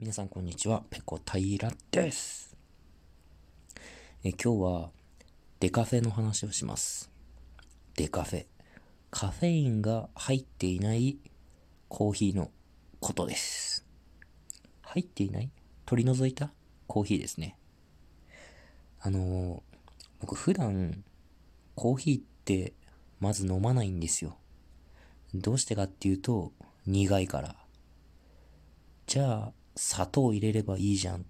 皆さんこんにちは、ペコ平です。え今日はデカフェの話をします。デカフェ。カフェインが入っていないコーヒーのことです。入っていない？取り除いた？コーヒーですね。あの、僕普段コーヒーってまず飲まないんですよ。どうしてかっていうと苦いから。じゃあ砂糖入れればいいじゃんっ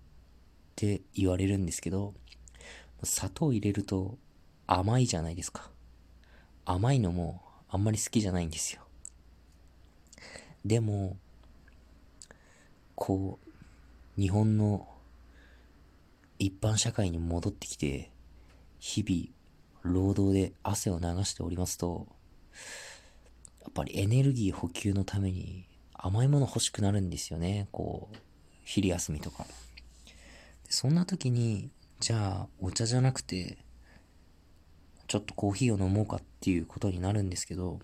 て言われるんですけど、砂糖入れると甘いじゃないですか。甘いのもあんまり好きじゃないんですよ。でも、こう、日本の一般社会に戻ってきて、日々、労働で汗を流しておりますと、やっぱりエネルギー補給のために甘いもの欲しくなるんですよね。こう、昼休みとか。そんな時に、じゃあ、お茶じゃなくて、ちょっとコーヒーを飲もうかっていうことになるんですけど、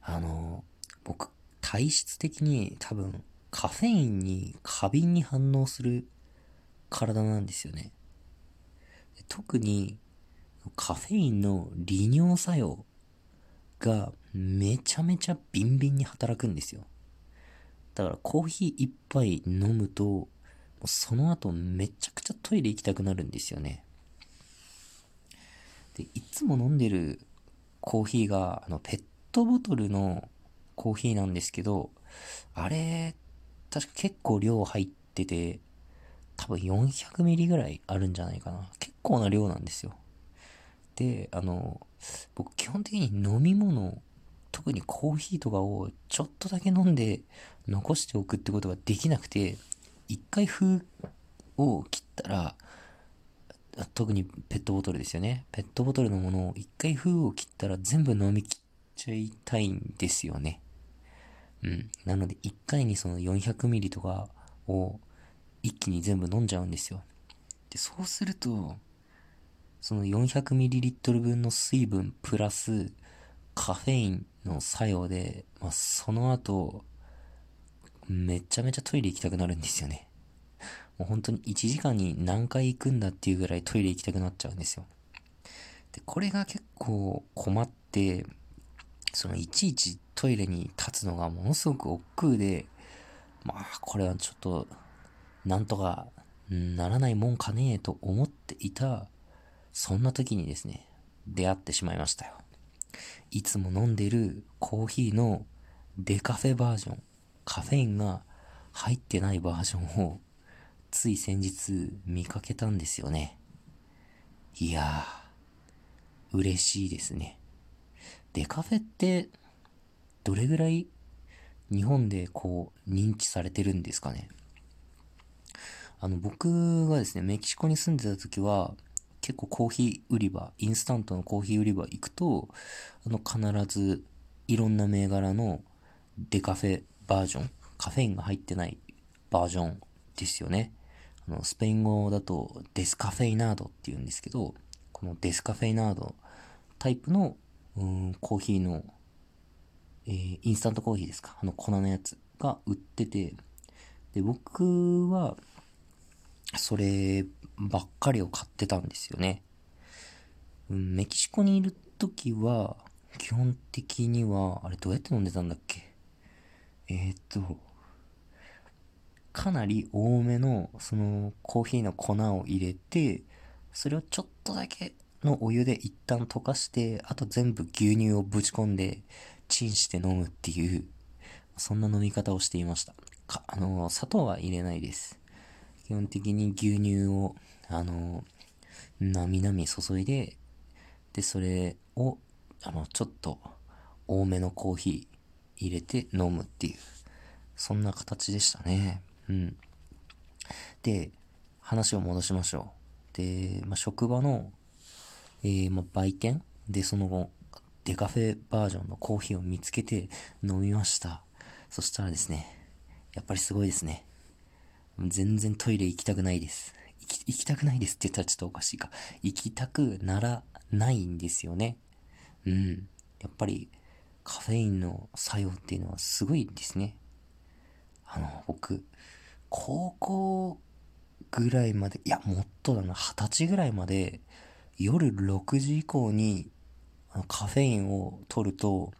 あの、僕、体質的に多分、カフェインに過敏に反応する体なんですよね。特に、カフェインの利尿作用がめちゃめちゃビンビンに働くんですよ。だからコーヒー一杯飲むと、その後めちゃくちゃトイレ行きたくなるんですよね。で、いつも飲んでるコーヒーが、あの、ペットボトルのコーヒーなんですけど、あれ、確か結構量入ってて、多分400ミリぐらいあるんじゃないかな。結構な量なんですよ。で、あの、僕基本的に飲み物特にコーヒーとかをちょっとだけ飲んで残しておくってことができなくて、一回封を切ったら、特にペットボトルですよね。ペットボトルのものを一回封を切ったら全部飲み切っちゃいたいんですよね。うん。なので一回にその400ミリとかを一気に全部飲んじゃうんですよ。で、そうすると、その400ミリリットル分の水分プラスカフェインの作用で、まあ、その後、めちゃめちゃトイレ行きたくなるんですよね。もう本当に1時間に何回行くんだっていうぐらいトイレ行きたくなっちゃうんですよ。で、これが結構困って、そのいちいちトイレに立つのがものすごく億劫で、まあ、これはちょっと、なんとかならないもんかねえと思っていた、そんな時にですね、出会ってしまいましたよ。いつも飲んでるコーヒーのデカフェバージョン、カフェインが入ってないバージョンをつい先日見かけたんですよね。いやー、嬉しいですね。デカフェってどれぐらい日本でこう認知されてるんですかね？あの僕がですね、メキシコに住んでた時は、結構コーヒー売り場、インスタントのコーヒー売り場行くと、あの必ずいろんな銘柄のデカフェバージョン、カフェインが入ってないバージョンですよね。あの、スペイン語だとデスカフェイナードって言うんですけど、このデスカフェイナードタイプの、うん、コーヒーの、えー、インスタントコーヒーですか？あの粉のやつが売ってて、で、僕は、そればっかりを買ってたんですよね。うん、メキシコにいる時は、基本的には、あれどうやって飲んでたんだっけ？えー、っと、かなり多めの、その、コーヒーの粉を入れて、それをちょっとだけのお湯で一旦溶かして、あと全部牛乳をぶち込んで、チンして飲むっていう、そんな飲み方をしていました。あの、砂糖は入れないです。基本的に牛乳を、あの、なみなみ注いで、で、それを、あの、ちょっと多めのコーヒー入れて飲むっていう、そんな形でしたね。うん。で、話を戻しましょう。で、まあ、職場の、えー、まあ、売店でその後、デカフェバージョンのコーヒーを見つけて飲みました。そしたらですね、やっぱりすごいですね。全然トイレ行きたくないです。行き行きたくないですって言ったらちょっとおかしいか。行きたくならないんですよね。うん。やっぱりカフェインの作用っていうのはすごいですね。あの、僕、高校ぐらいまで、いや、もっとだな、二十歳ぐらいまで、夜6時以降に、あのカフェインを取ると、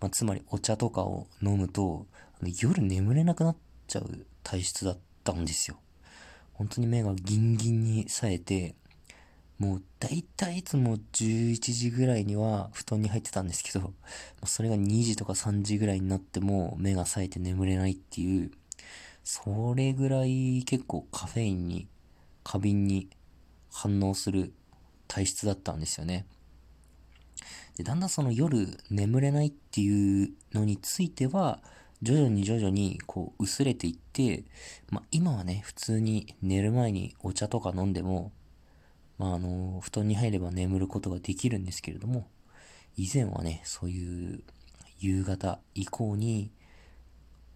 まあ、つまりお茶とかを飲むと、夜眠れなくなっちゃう体質だったんですよ。本当に目がギンギンに冴えて、もう大体いつも11時ぐらいには布団に入ってたんですけど、それが2時とか3時ぐらいになっても目が冴えて眠れないっていう、それぐらい結構カフェインに、過敏に反応する体質だったんですよね。で、だんだんその夜眠れないっていうのについては、徐々に徐々にこう薄れていって、まあ今はね、普通に寝る前にお茶とか飲んでも、まあ、あの、布団に入れば眠ることができるんですけれども、以前はね、そういう夕方以降に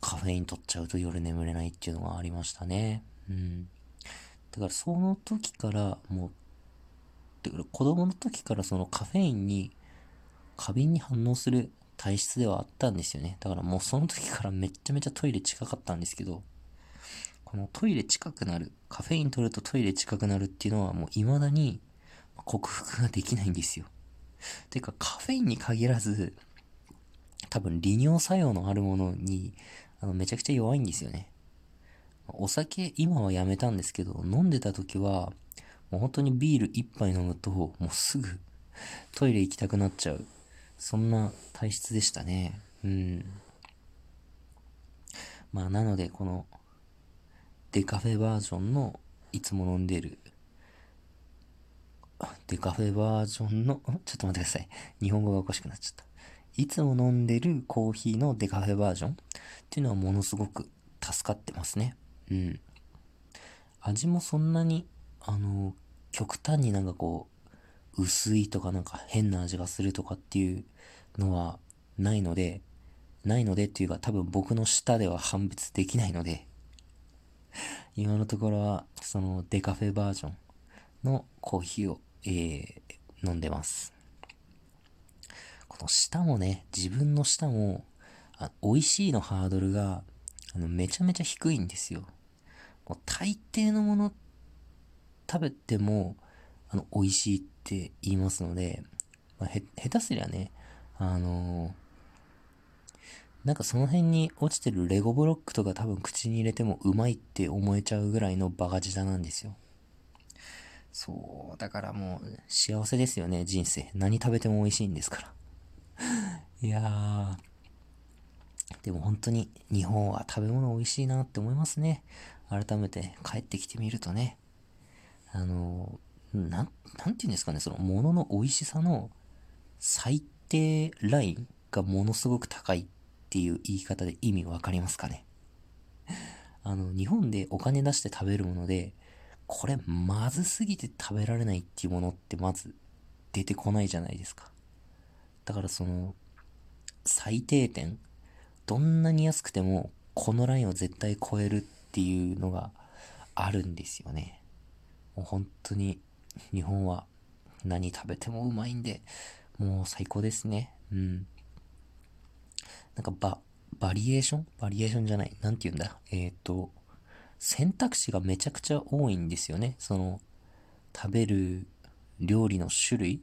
カフェイン取っちゃうと夜眠れないっていうのがありましたね。うん。だからその時からもう、だから子供の時からそのカフェインに過敏に反応する体質ではあったんですよね。だからもうその時からめちゃめちゃトイレ近かったんですけど、このトイレ近くなる、カフェイン取るとトイレ近くなるっていうのはもう未だに克服ができないんですよ。てかカフェインに限らず、多分利尿作用のあるものに、あの、めちゃくちゃ弱いんですよね。お酒、今はやめたんですけど、飲んでた時は、もう本当にビール一杯飲むと、もうすぐトイレ行きたくなっちゃう。そんな体質でしたね。うん。まあ、なので、この、デカフェバージョンのいつも飲んでるデカフェバージョンの、ちょっと待ってください。日本語がおかしくなっちゃった。いつも飲んでるコーヒーのデカフェバージョン？っていうのはものすごく助かってますね。うん。味もそんなに、あの、極端になんかこう、薄いとかなんか変な味がするとかっていうのはないので、ないのでっていうか多分僕の舌では判別できないので、今のところは、そのデカフェバージョンのコーヒーを、えー、飲んでます。この舌もね、自分の舌も、あ美味しいのハードルが、あの、めちゃめちゃ低いんですよ。もう大抵のもの食べても、あの、美味しいって言いますので、まあ、へ、下手すりゃね、あのーなんかその辺に落ちてるレゴブロックとか多分口に入れてもうまいって思えちゃうぐらいのバカ舌なんですよ。そう、だからもう幸せですよね、人生。何食べても美味しいんですから。いやー。でも本当に日本は食べ物美味しいなって思いますね。改めて帰ってきてみるとね。あの、なん、なんて言うんですかね、その物の美味しさの最低ラインがものすごく高いっていう言い方で意味わかりますかね？あの、日本でお金出して食べるもので、これまずすぎて食べられないっていうものってまず出てこないじゃないですか。だからその、最低点、どんなに安くても、このラインを絶対超えるっていうのがあるんですよね。もう本当に、日本は何食べてもうまいんで、もう最高ですね。うん。なんかバ、バリエーションバリエーションじゃない。なんて言うんだ？えっ、ー、と、選択肢がめちゃくちゃ多いんですよね。その、食べる料理の種類。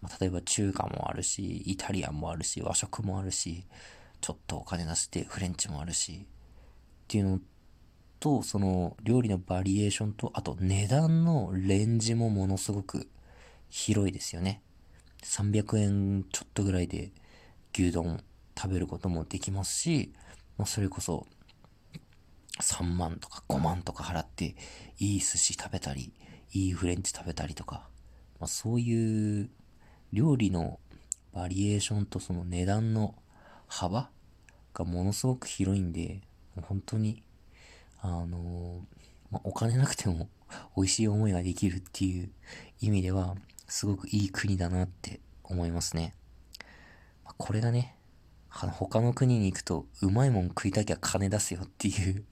まあ、例えば中華もあるし、イタリアンもあるし、和食もあるし、ちょっとお金出してフレンチもあるし、っていうのと、その料理のバリエーションと、あと値段のレンジもものすごく広いですよね。300円ちょっとぐらいで牛丼食べることもできますし、まあ、それこそ3万とか5万とか払っていい寿司食べたり、いいフレンチ食べたりとか、まあ、そういう料理のバリエーションとその値段の幅がものすごく広いんで、本当に、あの、まあ、お金なくても 美味しい思いができるっていう意味では、すごくいい国だなって思いますね。まあ、これがね、他の国に行くと、うまいもん食いたきゃ金出すよっていう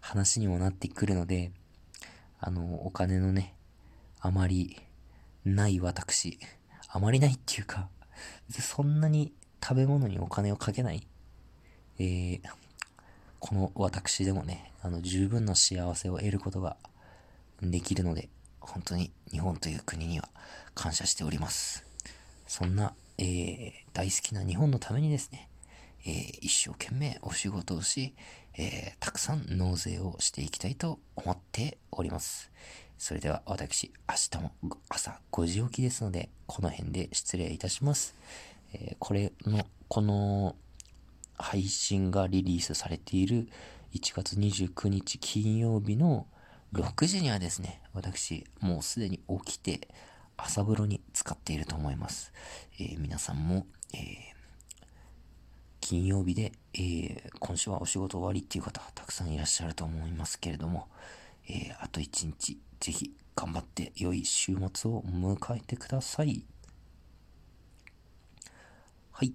話にもなってくるので、あの、お金のね、あまりない私、あまりないっていうか、そんなに食べ物にお金をかけない、えー、この私でもね、あの、十分な幸せを得ることができるので、本当に日本という国には感謝しております。そんな、えー、大好きな日本のためにですね、えー、一生懸命お仕事をし、えー、たくさん納税をしていきたいと思っております。それでは私、明日も朝5時起きですので、この辺で失礼いたします。えー、これの、この配信がリリースされている1月29日金曜日の6時にはですね、私、もうすでに起きて朝風呂に使っていると思います。えー、皆さんも、えー金曜日で、えー、今週はお仕事終わりっていう方たくさんいらっしゃると思いますけれども、えー、あと一日ぜひ頑張って良い週末を迎えてください。はい。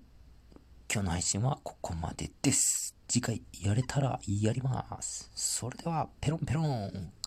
今日の配信はここまでです。次回やれたらやります。それでは、ペロンペロン。